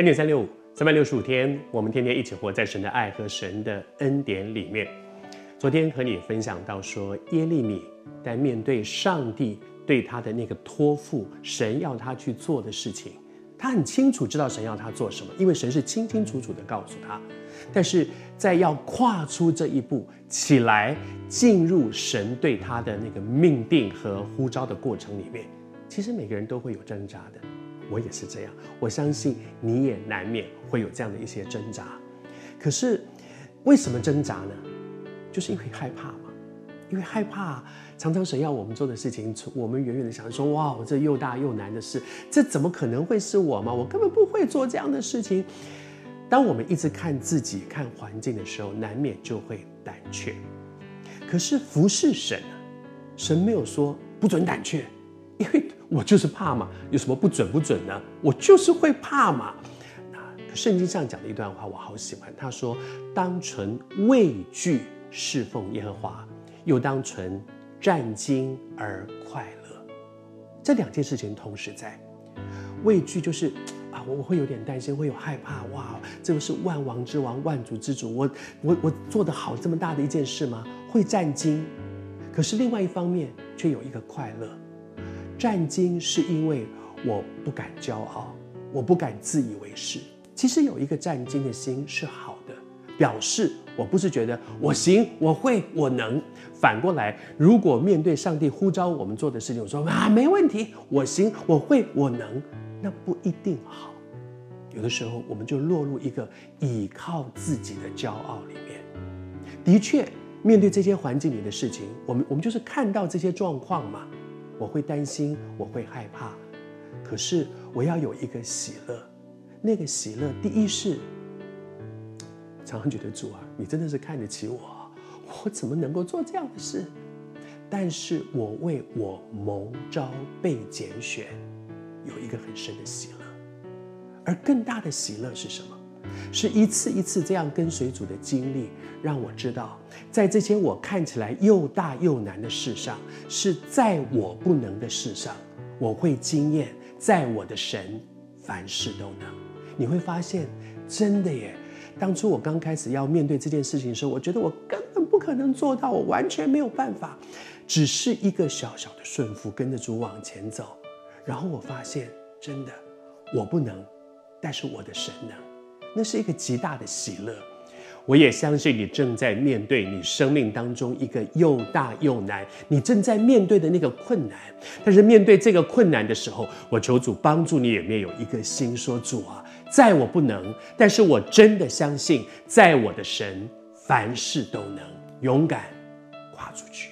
恩典三六五，三百六十五天，我们天天一起活在神的爱和神的恩典里面。昨天和你分享到说，耶利米在面对上帝对他的那个托付，神要他去做的事情，他很清楚知道神要他做什么，因为神是清清楚楚的告诉他。但是在要跨出这一步起来，进入神对他的那个命定和呼召的过程里面，其实每个人都会有挣扎的。我也是这样，我相信你也难免会有这样的一些挣扎。可是，为什么挣扎呢？就是因为害怕嘛。因为害怕，常常神要我们做的事情，我们远远的想说：“哇，这又大又难的事，这怎么可能会是我吗？我根本不会做这样的事情。”当我们一直看自己、看环境的时候，难免就会胆怯。可是服侍神，神没有说不准胆怯。因为我就是怕嘛，有什么不准不准呢？我就是会怕嘛。那圣经上讲的一段话，我好喜欢。他说：“当存畏惧侍奉耶和华，又当存战兢而快乐。”这两件事情同时在。畏惧就是啊，我会有点担心，会有害怕。哇，这个是万王之王、万主之主，我我我做得好这么大的一件事吗？会战兢。可是另外一方面却有一个快乐。战兢是因为我不敢骄傲，我不敢自以为是。其实有一个战兢的心是好的，表示我不是觉得我行、我会、我能。反过来，如果面对上帝呼召我们做的事情，我说啊，没问题，我行、我会、我能，那不一定好。有的时候，我们就落入一个倚靠自己的骄傲里面。的确，面对这些环境里的事情，我们我们就是看到这些状况嘛。我会担心，我会害怕，可是我要有一个喜乐。那个喜乐，第一是常常觉得主啊，你真的是看得起我，我怎么能够做这样的事？但是我为我蒙召被拣选，有一个很深的喜乐。而更大的喜乐是什么？是一次一次这样跟随主的经历，让我知道，在这些我看起来又大又难的事上，是在我不能的事上，我会经验，在我的神凡事都能。你会发现，真的耶！当初我刚开始要面对这件事情的时候，我觉得我根本不可能做到，我完全没有办法，只是一个小小的顺服，跟着主往前走。然后我发现，真的，我不能，但是我的神能。那是一个极大的喜乐，我也相信你正在面对你生命当中一个又大又难，你正在面对的那个困难。但是面对这个困难的时候，我求主帮助你，里面有一个心说：主啊，在我不能，但是我真的相信，在我的神凡事都能，勇敢跨出去。